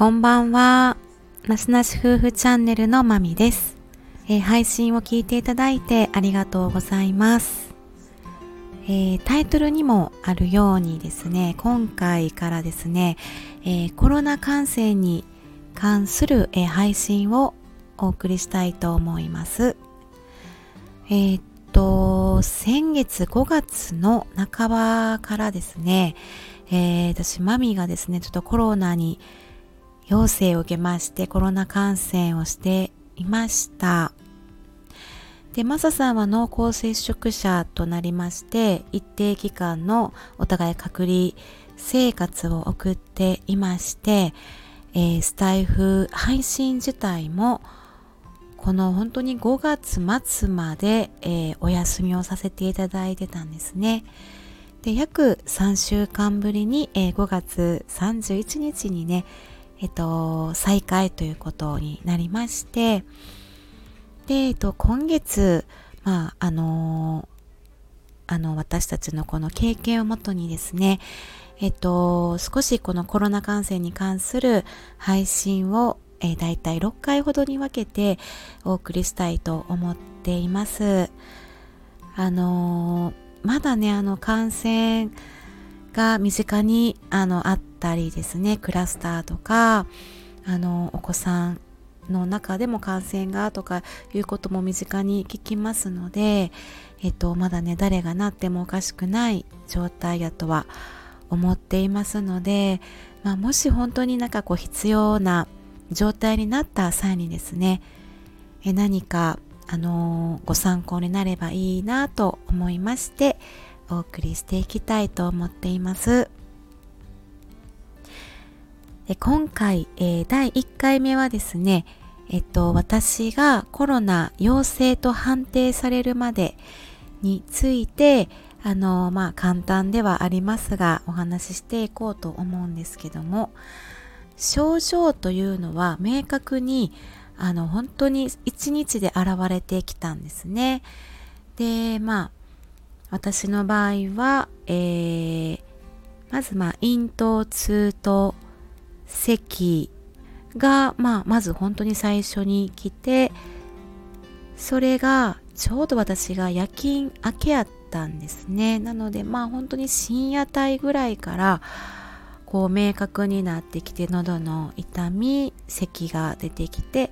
こんばんは。なしなし夫婦チャンネルのまみです、えー、配信を聞いていただいてありがとうございます、えー、タイトルにもあるようにですね、今回からですね、えー、コロナ感染に関する、え配信をお送りしたいと思います。えっと、先月5月の半ばからですね、え私、マミがですね、ちょっとコロナに陽性を受けましてコロナ感染をしていました。で、マサさんは濃厚接触者となりまして、一定期間のお互い隔離生活を送っていまして、えー、スタイフ配信自体もこの本当に5月末まで、えー、お休みをさせていただいてたんですね。で、約3週間ぶりに、えー、5月31日にね、えっと、再開ということになりまして、で、えっと、今月、まあ、あのあの、私たちのこの経験をもとにですね、えっと、少しこのコロナ感染に関する配信を、えー、だいたい6回ほどに分けてお送りしたいと思っています。あのまだね、あの、感染が身近にあのあったりですねクラスターとかあのお子さんの中でも感染がとかいうことも身近に聞きますので、えっと、まだね誰がなってもおかしくない状態やとは思っていますので、まあ、もし本当になんかこう必要な状態になった際にですねえ何かあの、ご参考になればいいなと思いましてお送りしていきたいと思っています。今回、えー、第1回目はですね、えっと、私がコロナ陽性と判定されるまでについて、あの、まあ、簡単ではありますが、お話ししていこうと思うんですけども、症状というのは明確に、あの、本当に一日で現れてきたんですね。で、まあ、私の場合は、えー、まずまあ咽頭痛と咳が、まあ、まず本当に最初に来てそれがちょうど私が夜勤明けやったんですね。なのでまあ本当に深夜帯ぐらいからこう明確になってきて喉の痛み咳が出てきて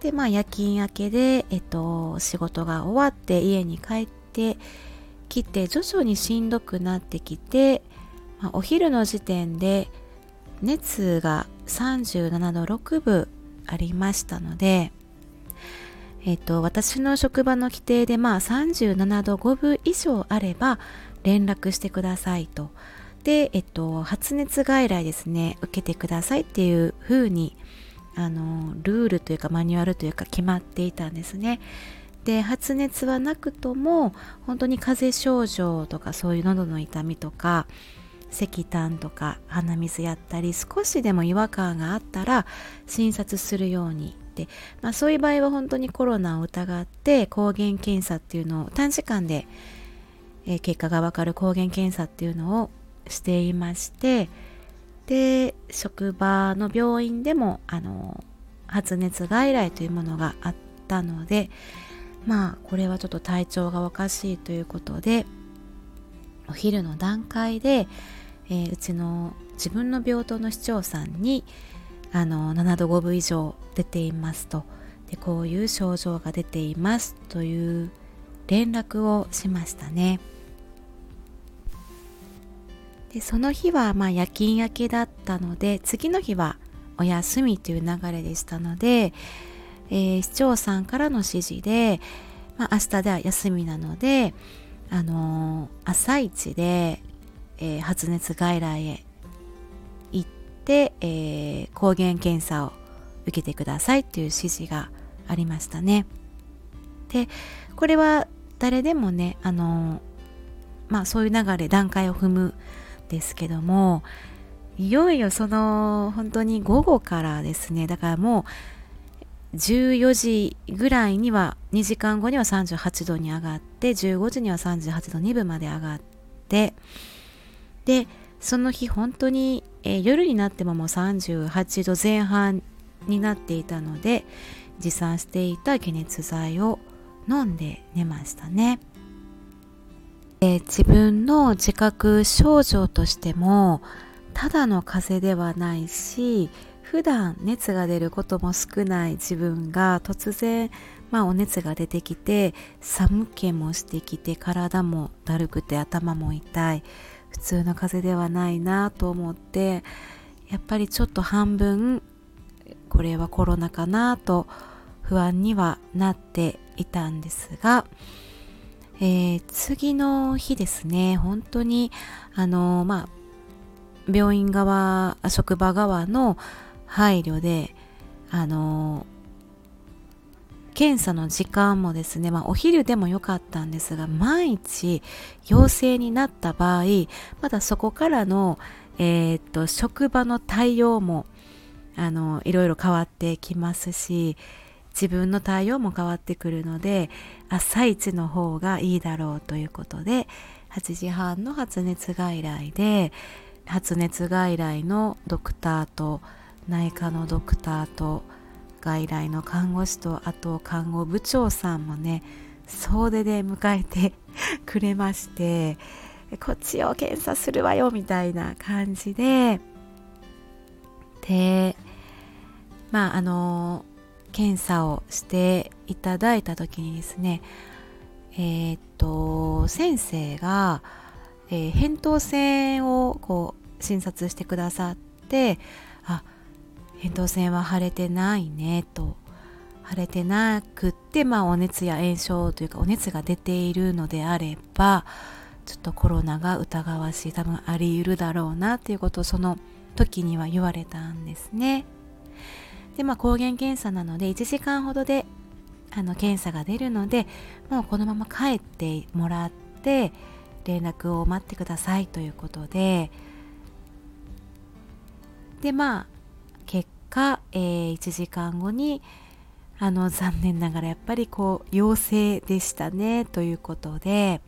でまあ夜勤明けで、えっと、仕事が終わって家に帰ってきて徐々にしんどくなってきて、まあ、お昼の時点で熱が37度6分ありましたので、えっと、私の職場の規定でまあ37度5分以上あれば連絡してくださいと。で、えっと、発熱外来ですね、受けてくださいっていう風に、あの、ルールというかマニュアルというか決まっていたんですね。で発熱はなくとも本当に風邪症状とかそういう喉の痛みとか石炭とか鼻水やったり少しでも違和感があったら診察するようにで、まあ、そういう場合は本当にコロナを疑って抗原検査っていうのを短時間で、え、結果がわかる抗原検査っていうのをしていましてで職場の病院でもあの発熱外来というものがあったのでまあこれはちょっと体調がおかしいということでお昼の段階で、えー、うちの自分の病棟の市長さんにあの7度5分以上出ていますと。でこういう症状が出ていますという連絡をしましたね。でその日はまあ夜勤明けだったので次の日はお休みという流れでしたのでえー、市長さんからの指示で、まあ、明日では休みなので、あの、朝一で、えー、発熱外来へ行って、えー、抗原検査を受けてくださいという指示がありましたね。でこれは誰でもね、あのまあそういう流れ段階を踏むですけどもいよいよその本当に午後からですねだからもう14時ぐらいには2時間後には38度に上がって15時には38度2分まで上がってでその日本当に、えー、夜になってももう38度前半になっていたので持参していた解熱剤を飲んで寝ましたね。で自分の自覚症状としてもただの風邪ではないし普段熱が出ることも少ない自分が突然、まあ、お熱が出てきて寒気もしてきて体もだるくて頭も痛い。普通の風邪ではないなと思ってやっぱりちょっと半分これはコロナかなと不安にはなっていたんですが、えー、次の日ですね本当にあのまあ病院側職場側の配慮であの検査の時間もですね、まあ、お昼でもよかったんですが毎日陽性になった場合まだそこからの、えー、っと職場の対応もあのいろいろ変わってきますし自分の対応も変わってくるので朝一の方がいいだろうということで8時半の発熱外来で発熱外来のドクターと内科のドクターと外来の看護師とあと看護部長さんもね総出で迎えて くれましてこっちを検査するわよみたいな感じで。でまああの検査をしていただいた時にですねえー、っと先生が、えー、扁桃腺をこう診察してくださってあ扁桃腺は腫れてないねと腫れてなくって、まあ、お熱や炎症というかお熱が出ているのであればちょっとコロナが疑わしい多分あり得るだろうなっていうことをその時には言われたんですね。でまあ抗原検査なので1時間ほどであの検査が出るのでもうこのまま帰ってもらって連絡を待ってくださいということででまあか、えー、1時間後にあの残念ながらやっぱりこう陽性でしたねということで。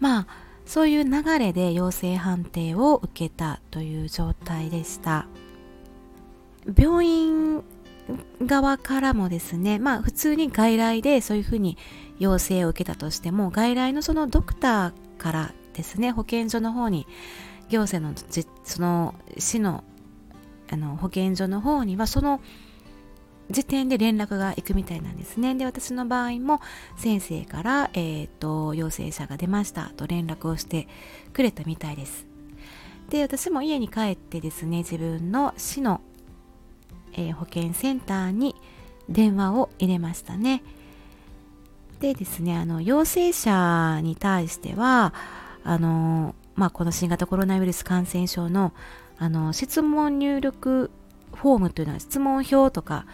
まあそういう流れで陽性判定を受けたという状態でした。病院側からもですねまあ普通に外来でそういうふうに陽性を受けたとしても外来のそのドクターからですね保健所の方に行政のその市のあの保健所の方にはその時点で連絡が行くみたいなんですね。で、私の場合も先生から、えっ、ー、と、陽性者が出ましたと連絡をしてくれたみたいです。で、私も家に帰ってですね、自分の市の、えー、保健センターに電話を入れましたね。でですね、あの、陽性者に対しては、あの、まあ、この新型コロナウイルス感染症のあの質問入力フォームというのは質問票とか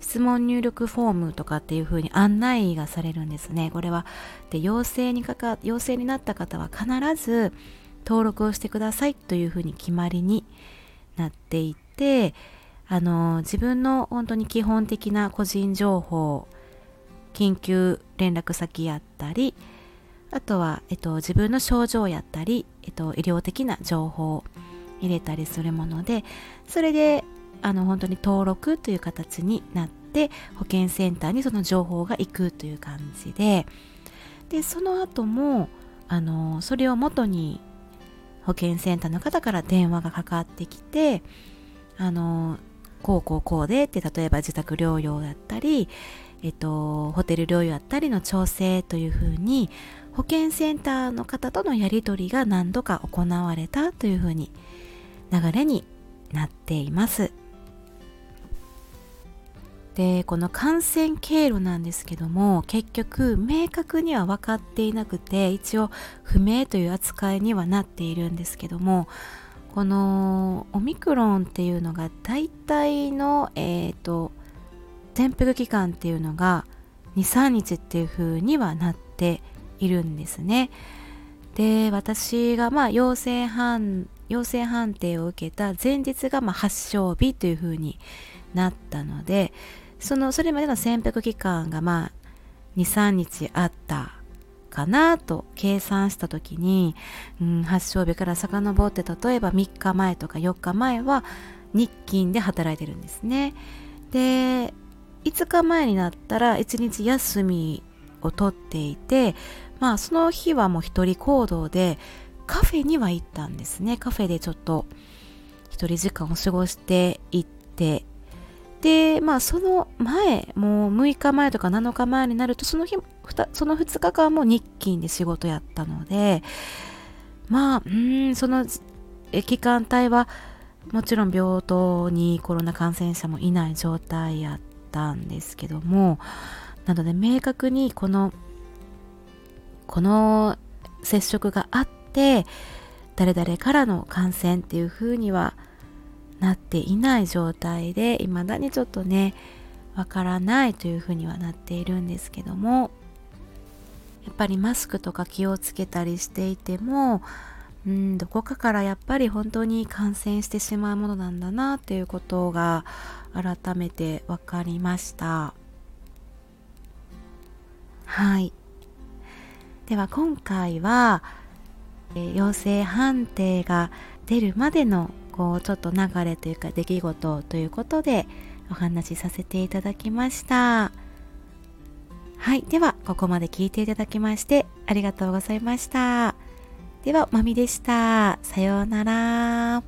質問入力フォームとかっていう風に案内がされるんですね。これはで陽性にかか陽性になった方は必ず登録をしてくださいという風に決まりになっていてあの自分の本当に基本的な個人情報緊急連絡先やったりあとは、えっと、自分の症状やったり、えっと、医療的な情報入れたりするものでそれであの本当に登録という形になって保健センターにその情報が行くという感じででその後もあのそれを元に保健センターの方から電話がかかってきてあのこうこうこうでって例えば自宅療養だったり、えっと、ホテル療養だったりの調整というふうに保健センターの方とのやり取りが何度か行われたというふうに流れになっています。でこの感染経路なんですけども結局明確には分かっていなくて一応不明という扱いにはなっているんですけどもこのオミクロンっていうのが大体のえっ、ー、と潜伏期間っていうのが23日っていう風にはなっているんですね。で私がまあ陽性反陽性判定を受けた前日がま発症日というふうになったのでそのそれまでの潜伏期間がまあ23日あったかなと計算した時に、うん、発症日から遡って例えば3日前とか4日前は日勤で働いてるんですね。で5日前になったら1日休みを取っていてまあその日はもう一人行動でカフェには行ったんですね。カフェでちょっと一人時間を過ごしていって。でまあその前もう6日前とか7日前になるとその日その2日間も日勤で仕事やったのでまあうんその期間帯はもちろん病棟にコロナ感染者もいない状態やったんですけどもなので明確にこのこの接触があって誰々からの感染っていう風にはなっていない状態で未だにちょっとねわからないという風にはなっているんですけどもやっぱりマスクとか気をつけたりしていてもうんどこかからやっぱり本当に感染してしまうものなんだなっていうことが改めて分かりました。はい。では今回は、え、陽性判定が出るまでのこうちょっと流れというか出来事ということでお話しさせていただきました。はいではここまで聞いていただきましてありがとうございました。ではまみでした。さようなら。